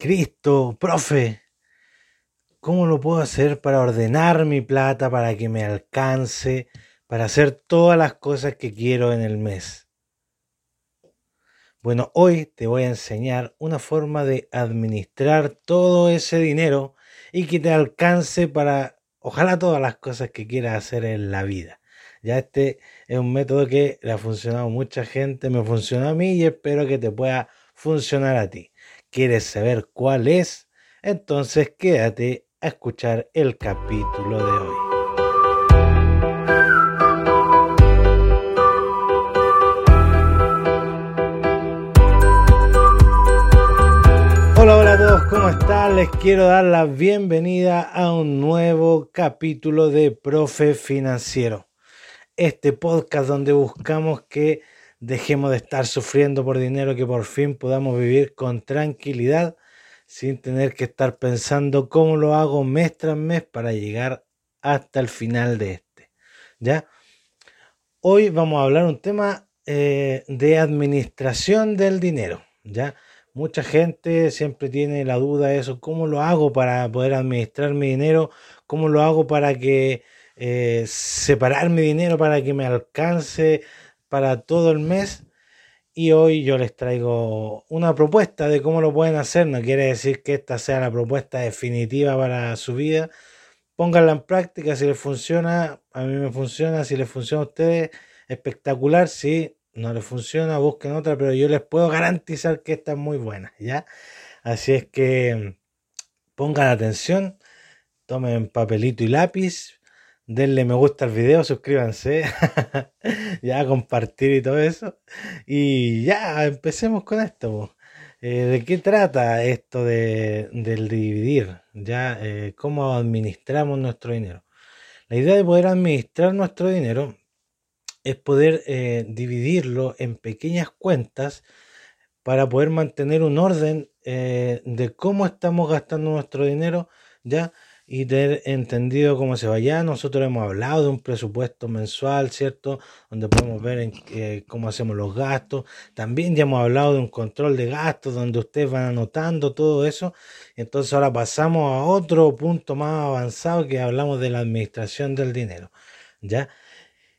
Cristo, profe, ¿cómo lo puedo hacer para ordenar mi plata, para que me alcance, para hacer todas las cosas que quiero en el mes? Bueno, hoy te voy a enseñar una forma de administrar todo ese dinero y que te alcance para, ojalá, todas las cosas que quieras hacer en la vida. Ya este es un método que le ha funcionado a mucha gente, me funcionó a mí y espero que te pueda funcionar a ti. ¿Quieres saber cuál es? Entonces quédate a escuchar el capítulo de hoy. Hola, hola a todos, ¿cómo están? Les quiero dar la bienvenida a un nuevo capítulo de Profe Financiero. Este podcast donde buscamos que dejemos de estar sufriendo por dinero, que por fin podamos vivir con tranquilidad sin tener que estar pensando cómo lo hago mes tras mes para llegar hasta el final de este. ¿Ya? Hoy vamos a hablar un tema eh, de administración del dinero. ¿Ya? Mucha gente siempre tiene la duda de eso, ¿cómo lo hago para poder administrar mi dinero? ¿Cómo lo hago para que eh, separar mi dinero para que me alcance para todo el mes y hoy yo les traigo una propuesta de cómo lo pueden hacer. No quiere decir que esta sea la propuesta definitiva para su vida. Pónganla en práctica si les funciona, a mí me funciona, si les funciona a ustedes, espectacular. Si no les funciona, busquen otra, pero yo les puedo garantizar que esta es muy buena, ¿ya? Así es que pongan atención, tomen papelito y lápiz, denle me gusta al video, suscríbanse, ya compartir y todo eso. Y ya, empecemos con esto. Eh, ¿De qué trata esto de, del dividir? Ya, eh, ¿Cómo administramos nuestro dinero? La idea de poder administrar nuestro dinero es poder eh, dividirlo en pequeñas cuentas para poder mantener un orden de cómo estamos gastando nuestro dinero, ya y tener entendido cómo se vaya. Nosotros hemos hablado de un presupuesto mensual, ¿cierto? Donde podemos ver eh, cómo hacemos los gastos. También ya hemos hablado de un control de gastos, donde ustedes van anotando todo eso. Entonces ahora pasamos a otro punto más avanzado que hablamos de la administración del dinero, ¿ya?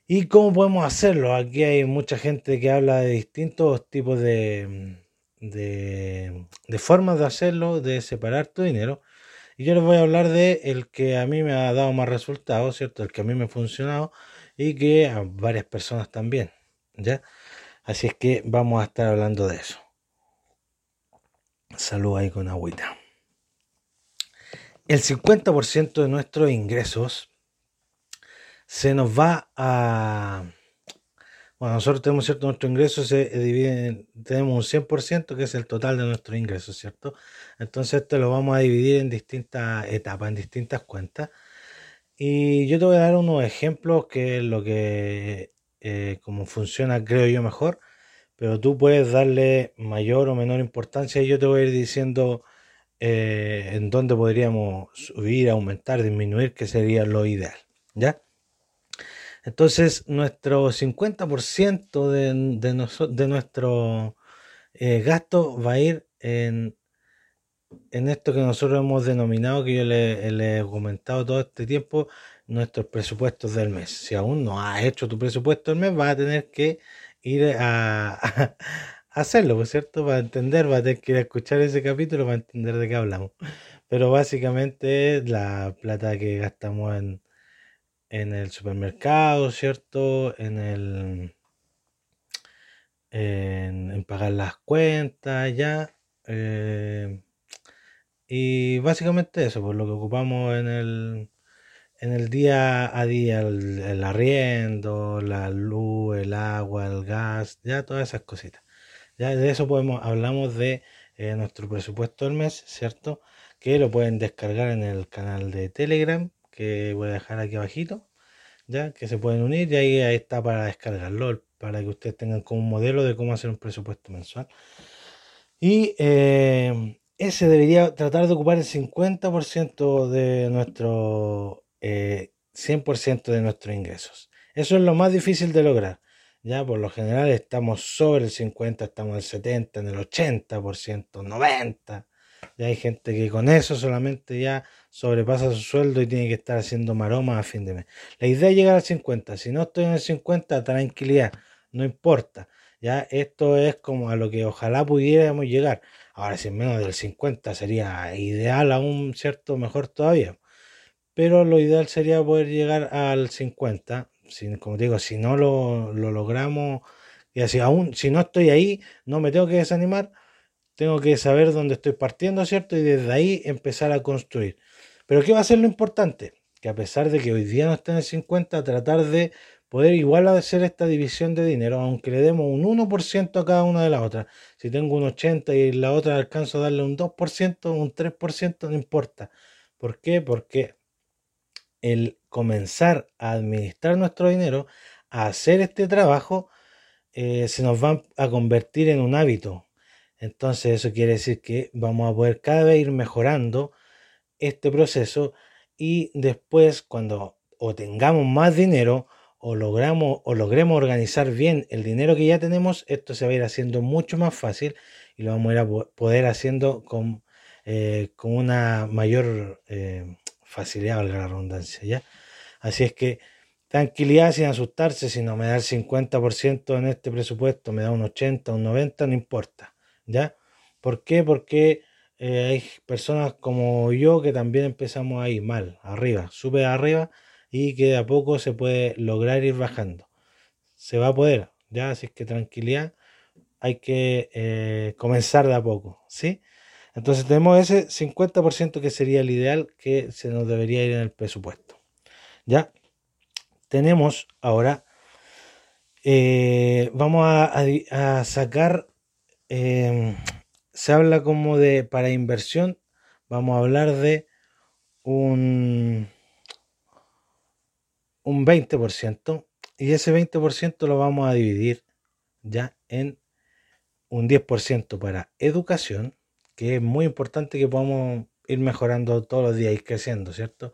¿Y cómo podemos hacerlo? Aquí hay mucha gente que habla de distintos tipos de, de formas de hacerlo, de separar tu dinero. Y yo les voy a hablar de el que a mí me ha dado más resultados, ¿cierto? El que a mí me ha funcionado y que a varias personas también, ¿ya? Así es que vamos a estar hablando de eso. Salud ahí con agüita. El 50% de nuestros ingresos se nos va a bueno, nosotros tenemos cierto nuestro ingreso se divide, tenemos un 100% que es el total de nuestro ingreso, ¿cierto? Entonces esto lo vamos a dividir en distintas etapas, en distintas cuentas. Y yo te voy a dar unos ejemplos que es lo que, eh, como funciona, creo yo mejor, pero tú puedes darle mayor o menor importancia y yo te voy a ir diciendo eh, en dónde podríamos subir, aumentar, disminuir, que sería lo ideal, ¿ya? Entonces, nuestro 50% de, de, de nuestro eh, gasto va a ir en, en, esto que nosotros hemos denominado, que yo le, he comentado todo este tiempo, nuestros presupuestos del mes. Si aún no has hecho tu presupuesto del mes, vas a tener que ir a, a hacerlo, ¿por cierto? Para entender, vas a tener que ir a escuchar ese capítulo para entender de qué hablamos. Pero básicamente la plata que gastamos en en el supermercado, ¿cierto? En el en, pagar las cuentas, ya. Eh, y básicamente eso, por lo que ocupamos en el, en el día a día, el, arriendo, la luz, el agua, el gas, ya todas esas cositas. Ya de eso podemos, hablamos de eh, nuestro presupuesto del mes, ¿cierto? Que lo pueden descargar en el canal de Telegram voy a dejar aquí abajito, ya que se pueden unir y ahí, está para descargarlo, para que ustedes tengan como un modelo de cómo hacer un presupuesto mensual. Y eh, ese debería tratar de ocupar el 50% de nuestro, 100% eh, de nuestros ingresos. Eso es lo más difícil de lograr. Ya por lo general estamos sobre el 50, estamos en el 70, en el 80%, 90%. Hay gente que con eso solamente ya sobrepasa su sueldo y tiene que estar haciendo maromas a fin de mes. La idea es llegar al 50. Si no estoy en el 50, tranquilidad, no importa. Ya esto es como a lo que ojalá pudiéramos llegar. Ahora, si menos del 50 sería ideal aún, ¿cierto? Mejor todavía. Pero lo ideal sería poder llegar al 50. Si, como digo, si no lo, lo logramos, y así aún, si no estoy ahí, no me tengo que desanimar, tengo que saber dónde estoy partiendo, ¿cierto? Y desde ahí empezar a construir. Pero ¿qué va a ser lo importante? Que a pesar de que hoy día no está en el 50, tratar de poder igual hacer esta división de dinero, aunque le demos un 1% a cada una de las otras. Si tengo un 80 y la otra alcanzo a darle un 2%, un 3%, no importa. ¿Por qué? Porque el comenzar a administrar nuestro dinero, a hacer este trabajo, eh, se nos va a convertir en un hábito. Entonces eso quiere decir que vamos a poder cada vez ir mejorando este proceso y después cuando o tengamos más dinero o logramos o logremos organizar bien el dinero que ya tenemos, esto se va a ir haciendo mucho más fácil y lo vamos a ir a poder haciendo con, eh, con una mayor eh, facilidad, valga la redundancia, ¿ya? Así es que tranquilidad sin asustarse, si no me da el 50% en este presupuesto, me da un 80, un 90, no importa, ¿ya? ¿Por qué? Porque eh, hay personas como yo que también empezamos ahí mal, arriba, sube arriba y que de a poco se puede lograr ir bajando. Se va a poder, ya, así que tranquilidad, hay que eh, comenzar de a poco, ¿sí? Entonces tenemos ese 50% que sería el ideal que se nos debería ir en el presupuesto. Ya tenemos ahora, eh, vamos a, sacar, em, se habla como de, para inversión, vamos a hablar de un un 20% y ese 20% lo vamos a dividir ya en un 10% para educación, que es muy importante que podamos ir mejorando todos los días y creciendo, ¿cierto?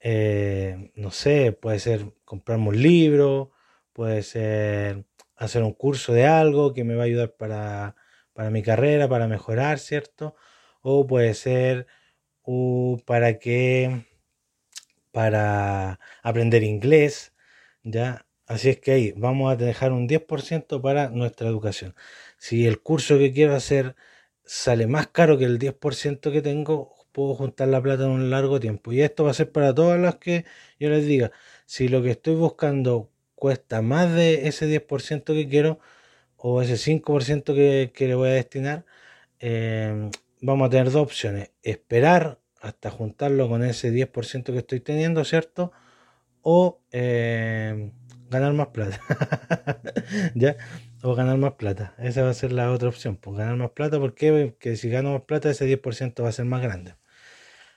Eh, no sé, puede ser comprarme un libro, puede ser hacer un curso de algo que me va a ayudar para, para mi carrera, para mejorar, ¿cierto? O puede ser uh, para que para aprender inglés, ¿ya? Así es que ahí vamos a dejar un 10% para nuestra educación. Si el curso que quiero hacer sale más caro que el 10% que tengo, puedo juntar la plata en un largo tiempo. Y esto va a ser para todas las que yo les diga. Si lo que estoy buscando cuesta más de ese 10% que quiero o ese 5% que, que, le voy a destinar, eh, vamos a tener dos opciones. Esperar hasta juntarlo con ese 10% que estoy teniendo, ¿cierto? O eh, ganar más plata. ¿Ya? O ganar más plata. Esa va a ser la otra opción. Pues ganar más plata, ¿por qué? Porque si gano más plata, ese 10% va a ser más grande.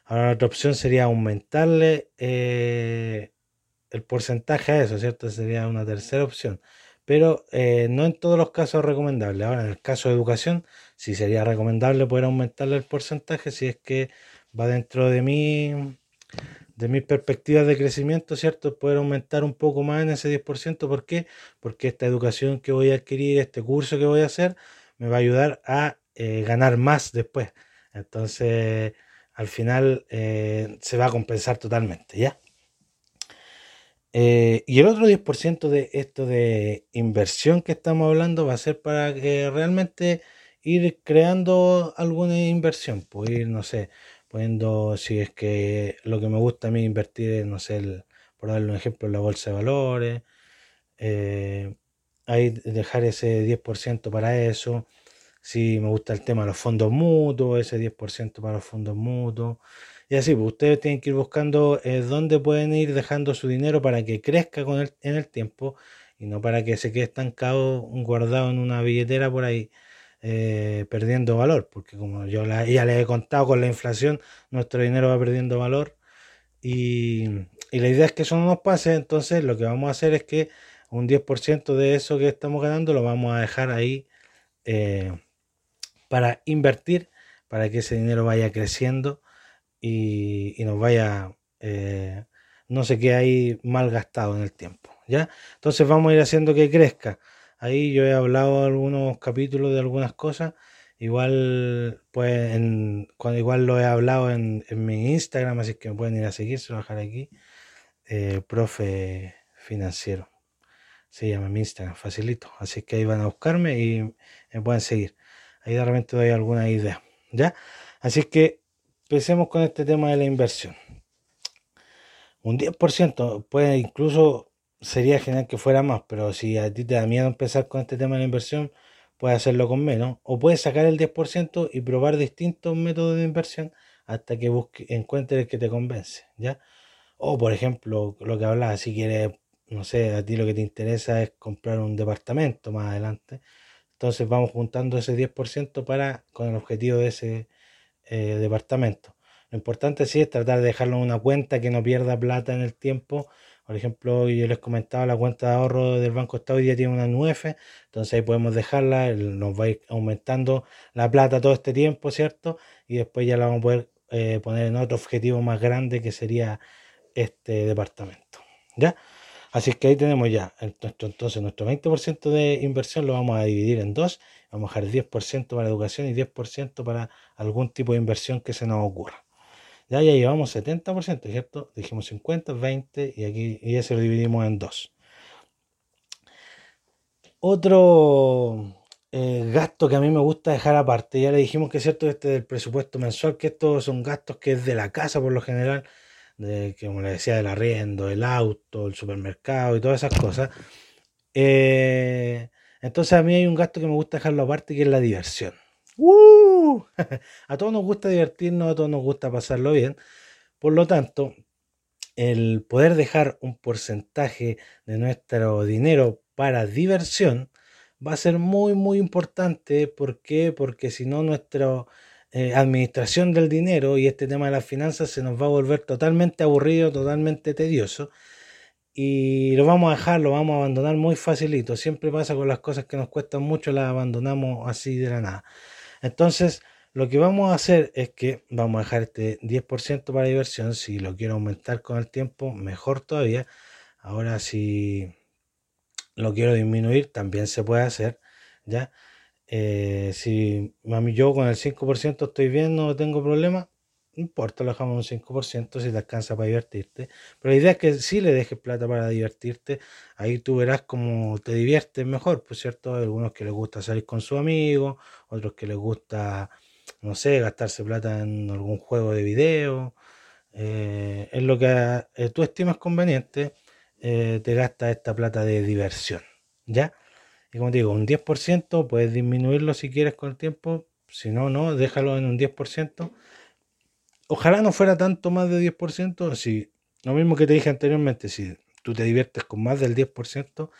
Ahora la otra opción sería aumentarle eh, el porcentaje a eso, ¿cierto? Sería una tercera opción. Pero eh, no en todos los casos es recomendable. Ahora, en el caso de educación, sí sería recomendable poder aumentarle el porcentaje si es que va dentro de mi de mis perspectivas de crecimiento, ¿cierto? Poder aumentar un poco más en ese 10%. ¿Por qué? Porque esta educación que voy a adquirir, este curso que voy a hacer, me va a ayudar a eh, ganar más después. Entonces, al final eh, se va a compensar totalmente, ¿ya? Eh, y el otro 10% de esto de inversión que estamos hablando va a ser para que realmente ir creando alguna inversión, pues ir, no sé, poniendo, si es que lo que me gusta a mí invertir no sé, por darle un ejemplo, la bolsa de valores, eh, ahí dejar ese 10% para eso. Si me gusta el tema de los fondos mutuos, ese 10% para los fondos mutuos. Y así, pues ustedes tienen que ir buscando eh, dónde pueden ir dejando su dinero para que crezca con el, en el tiempo y no para que se quede estancado, guardado en una billetera por ahí. Eh, perdiendo valor, porque como yo ya les he contado con la inflación, nuestro dinero va perdiendo valor y, la idea es que eso no nos pase, entonces lo que vamos a hacer es que un 10% de eso que estamos ganando lo vamos a dejar ahí eh, para invertir, para que ese dinero vaya creciendo y, nos vaya, eh, no se quede ahí mal gastado en el tiempo, ¿ya? Entonces vamos a ir haciendo que crezca. Ahí yo he hablado algunos capítulos de algunas cosas Igual, pues, en, cuando, igual lo he hablado en, mi Instagram, así que me pueden ir a seguir, se lo dejaré aquí. Eh, profe financiero. Se llama mi Instagram, facilito. Así que ahí van a buscarme y me pueden seguir. Ahí de repente doy alguna idea. ¿Ya? Así que empecemos con este tema de la inversión. Un 10% puede incluso sería genial que fuera más, pero si a ti te da miedo empezar con este tema de la inversión, puedes hacerlo con menos. O puedes sacar el 10% y probar distintos métodos de inversión hasta que busque, encuentres el que te convence. ¿Ya? O por ejemplo, lo que hablaba, si quieres, no sé, a ti lo que te interesa es comprar un departamento más adelante. Entonces vamos juntando ese 10% para, con el objetivo de ese eh, departamento. Lo importante sí es tratar de dejarlo en una cuenta que no pierda plata en el tiempo. Por ejemplo, yo les comentaba la cuenta de ahorro del Banco Estado hoy día tiene una 9, entonces ahí podemos dejarla, nos va a ir aumentando la plata todo este tiempo, ¿cierto? Y después ya la vamos a poder eh, poner en otro objetivo más grande que sería este departamento. ¿Ya? Así que ahí tenemos ya, entonces nuestro 20% de inversión lo vamos a dividir en dos, vamos a dejar 10% para educación y 10% para algún tipo de inversión que se nos ocurra. Ya, ya llevamos 70%, ¿cierto? Dijimos 50, 20 y aquí y ese lo dividimos en dos. Otro eh, gasto que a mí me gusta dejar aparte, ya le dijimos que es cierto este del presupuesto mensual, que estos son gastos que es de la casa por lo general, de, como le decía, del arriendo, el auto, el supermercado y todas esas cosas. Eh, entonces a mí hay un gasto que me gusta dejarlo aparte, que es la diversión. ¡Uh! a todos nos gusta divertirnos, a todos nos gusta pasarlo bien. Por lo tanto, el poder dejar un porcentaje de nuestro dinero para diversión va a ser muy, muy importante. ¿Por qué? Porque si no, nuestra eh, administración del dinero y este tema de las finanzas se nos va a volver totalmente aburrido, totalmente tedioso. Y lo vamos a dejar, lo vamos a abandonar muy facilito. Siempre pasa con las cosas que nos cuestan mucho, las abandonamos así de la nada. Entonces, lo que vamos a hacer es que vamos a dejar este 10% para diversión. Si lo quiero aumentar con el tiempo, mejor todavía. Ahora, si lo quiero disminuir, también se puede hacer. ¿ya? Eh, si mami, yo con el 5% estoy bien, no tengo problema, no importa, lo dejamos un 5% si te alcanza para divertirte. Pero la idea es que si le dejes plata para divertirte, ahí tú verás cómo te diviertes mejor, pues cierto, Hay algunos que les gusta salir con su amigo, otros que les gusta, no sé, gastarse plata en algún juego de video. Eh, es lo que eh, tú estimas conveniente, eh, te gastas esta plata de diversión, ¿ya? Y como te digo, un 10%, puedes disminuirlo si quieres con el tiempo, si no, no, déjalo en un 10% ojalá no fuera tanto más de 10%, si lo mismo que te dije anteriormente, si tú te diviertes con más del 10%,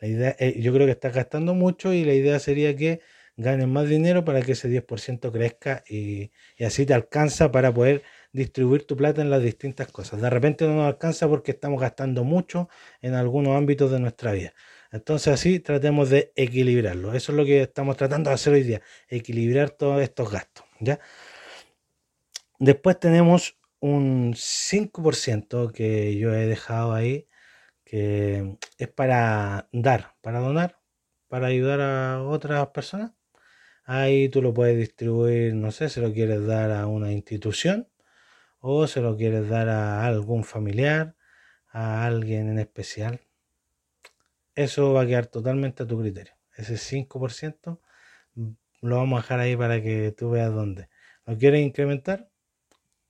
la idea, eh, yo creo que estás gastando mucho y la idea sería que ganes más dinero para que ese 10% crezca y, y, así te alcanza para poder distribuir tu plata en las distintas cosas. De repente no nos alcanza porque estamos gastando mucho en algunos ámbitos de nuestra vida. Entonces así tratemos de equilibrarlo. Eso es lo que estamos tratando de hacer hoy día, equilibrar todos estos gastos. ¿ya? Después tenemos un 5% que yo he dejado ahí, que es para dar, para donar, para ayudar a otras personas. Ahí tú lo puedes distribuir, no sé, si lo quieres dar a una institución o se lo quieres dar a algún familiar, a alguien en especial. Eso va a quedar totalmente a tu criterio. Ese 5% lo vamos a dejar ahí para que tú veas dónde. ¿Lo quieres incrementar?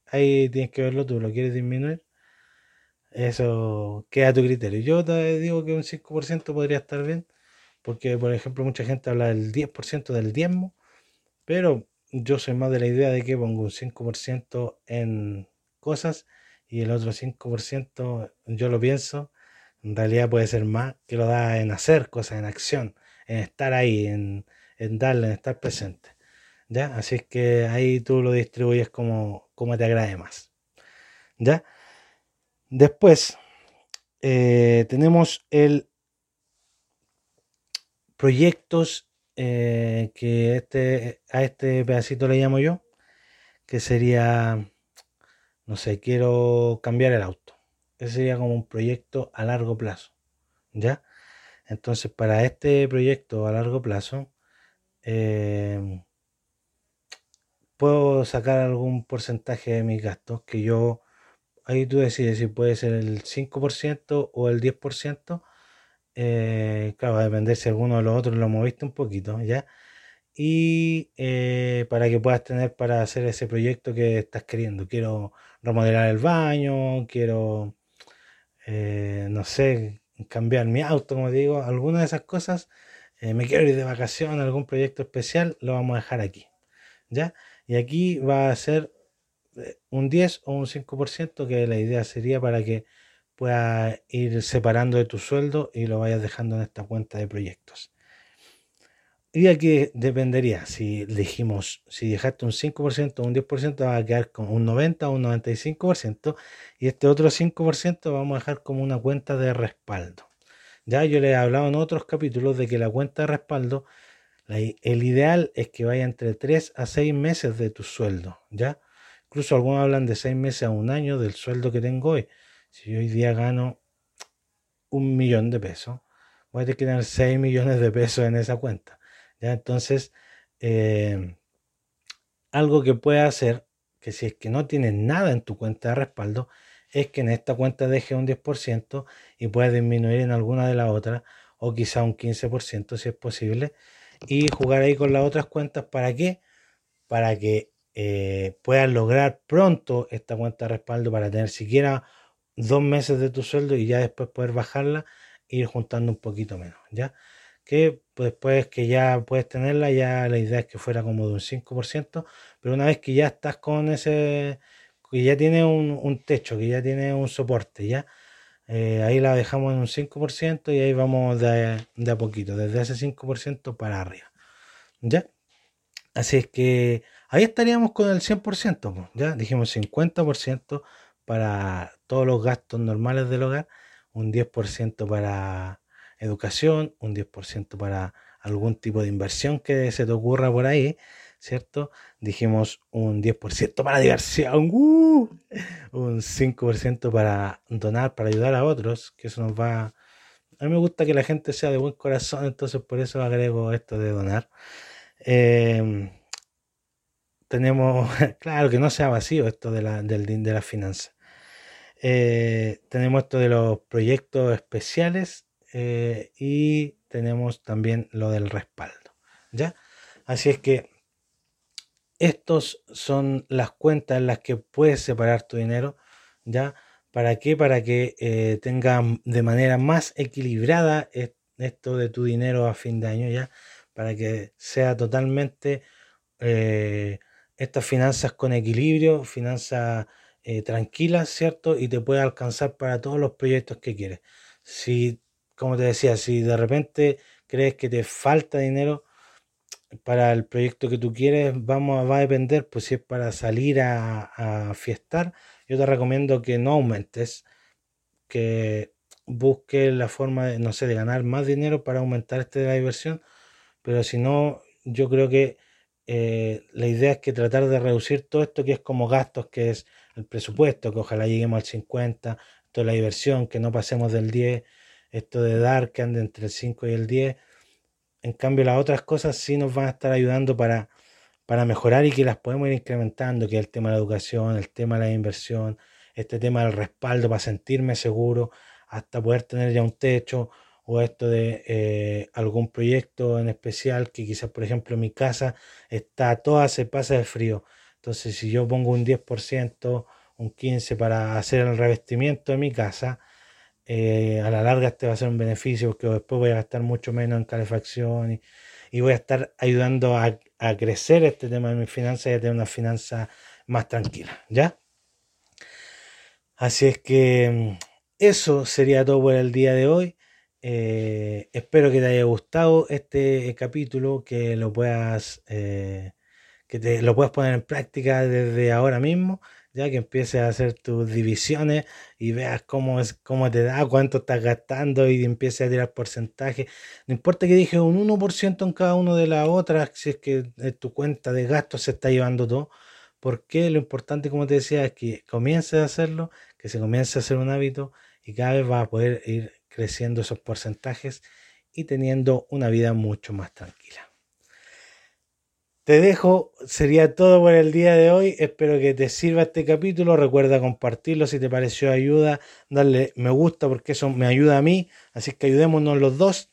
Ahí tienes que verlo tú, ¿lo quieres disminuir? Eso queda a tu criterio. Yo te digo que un 5% podría estar bien, porque por ejemplo mucha gente habla del 10% del diezmo, pero yo soy más de la idea de que pongo un 5% en cosas y el otro 5% yo lo pienso, en realidad puede ser más, que lo da en hacer cosas, en acción, en estar ahí, en, en darle, en estar presente. ¿Ya? Así es que ahí tú lo distribuyes como, como te agrade más. ¿Ya? Después eh, tenemos el proyectos eh, que este, a este pedacito le llamo yo, que sería, no sé, quiero cambiar el auto. Ese sería como un proyecto a largo plazo. ¿Ya? Entonces, para este proyecto a largo plazo, eh, puedo sacar algún porcentaje de mis gastos que yo, ahí tú decides si puede ser el 5% o el 10%. Eh, claro, va a depender si alguno de los otros lo moviste un poquito, ¿ya? Y eh, para que puedas tener para hacer ese proyecto que estás queriendo. Quiero remodelar el baño, quiero, eh, no sé, cambiar mi auto, como digo, alguna de esas cosas. me quiero ir de vacación, algún proyecto especial, lo vamos a dejar aquí, ¿ya? Y aquí va a ser un 10 o un 5%, que la idea sería para que puedas ir separando de tu sueldo y lo vayas dejando en esta cuenta de proyectos. Y aquí dependería, si dijimos, si dejaste un 5% o un 10%, va a quedar con un 90 o un 95%, y este otro 5% vamos a dejar como una cuenta de respaldo. Ya yo les he hablado en otros capítulos de que la cuenta de respaldo, el ideal es que vaya entre 3 a 6 meses de tu sueldo, ¿ya? Incluso algunos hablan de 6 meses a un año del sueldo que tengo hoy. Si yo hoy día gano un millón de pesos, voy a tener que tener 6 millones de pesos en esa cuenta. Entonces, eh, algo que puede hacer, que si es que no tienes nada en tu cuenta de respaldo, es que en esta cuenta deje un 10% y puedas disminuir en alguna de las otras, o quizá un 15% si es posible, y jugar ahí con las otras cuentas. ¿Para qué? Para que eh, puedas lograr pronto esta cuenta de respaldo para tener siquiera dos meses de tu sueldo y ya después poder bajarla e ir juntando un poquito menos, ¿ya? Que después que ya puedes tenerla, ya la idea es que fuera como de un 5%, pero una vez que ya estás con ese, que ya tiene un, techo, que ya tiene un soporte, ¿ya? Eh, ahí la dejamos en un 5% y ahí vamos de, de a poquito, desde ese 5% para arriba, ¿ya? Así es que ahí estaríamos con el 100%, ¿ya? Dijimos 50% para todos los gastos normales del hogar, un 10% para educación, un 10% para algún tipo de inversión que se te ocurra por ahí, ¿cierto? Dijimos un 10% para diversión, ¡uh! un 5% para donar, para ayudar a otros, que eso nos va... A mí me gusta que la gente sea de buen corazón, entonces por eso agrego esto de donar. Em, tenemos, claro, que no sea vacío esto de la, del, de la finanza. Eh, tenemos esto de los proyectos especiales eh, y tenemos también lo del respaldo. ¿Ya? Así es que estos son las cuentas en las que puedes separar tu dinero. ¿Ya? ¿Para qué? Para que eh, tengas de manera más equilibrada esto de tu dinero a fin de año, ¿ya? Para que sea totalmente estas finanzas con equilibrio, finanzas eh, tranquila, ¿cierto? Y te puede alcanzar para todos los proyectos que quieres. Si, como te decía, si de repente crees que te falta dinero para el proyecto que tú quieres, vamos, va a depender, pues si es para salir a, a fiestar, yo te recomiendo que no aumentes, que busques la forma de, no sé, de ganar más dinero para aumentar este de la diversión, pero si no, yo creo que eh, la idea es que tratar de reducir todo esto que es como gastos, que es el presupuesto, que ojalá lleguemos al 50, toda la diversión, que no pasemos del 10, esto de dar que ande entre el 5 y el 10. En cambio, las otras cosas sí nos van a estar ayudando para, para mejorar y que las podemos ir incrementando, que es el tema de la educación, el tema de la inversión, este tema del respaldo para sentirme seguro, hasta poder tener ya un techo o esto de eh, algún proyecto en especial que quizás, por ejemplo, mi casa está toda se pasa de frío. Entonces, si yo pongo un 10%, un 15% para hacer el revestimiento de mi casa, eh, a la larga este va a ser un beneficio porque después voy a gastar mucho menos en calefacción y, voy a estar ayudando a, crecer este tema de mi finanzas y a tener una finanza más tranquila, ¿ya? Así es que mm, eso sería todo por el día de hoy. Eh, espero que te haya gustado este capítulo, que lo puedas, eh, que te lo puedas poner en práctica desde ahora mismo, ya que empieces a hacer tus divisiones y veas cómo es, cómo te da, cuánto estás gastando y empieces a tirar porcentaje. No importa que dije un 1% en cada una de las otras, si es que tu cuenta de gastos se está llevando todo. Porque lo importante, como te decía, es que comiences a hacerlo, que se comience a hacer un hábito y cada vez vas a poder ir creciendo esos porcentajes y teniendo una vida mucho más tranquila. Te dejo, sería todo por el día de hoy. Espero que te sirva este capítulo. Recuerda compartirlo si te pareció ayuda, darle me gusta porque eso me ayuda a mí. Así que ayudémonos los dos.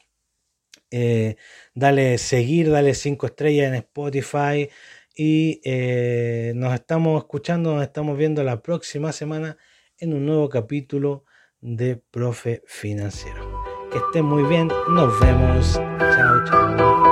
Eh, dale seguir, dale cinco estrellas en Spotify. Y eh, nos estamos escuchando, nos estamos viendo la próxima semana en un nuevo capítulo de Profe Financiero. Que estén muy bien, nos vemos. Chao, chao.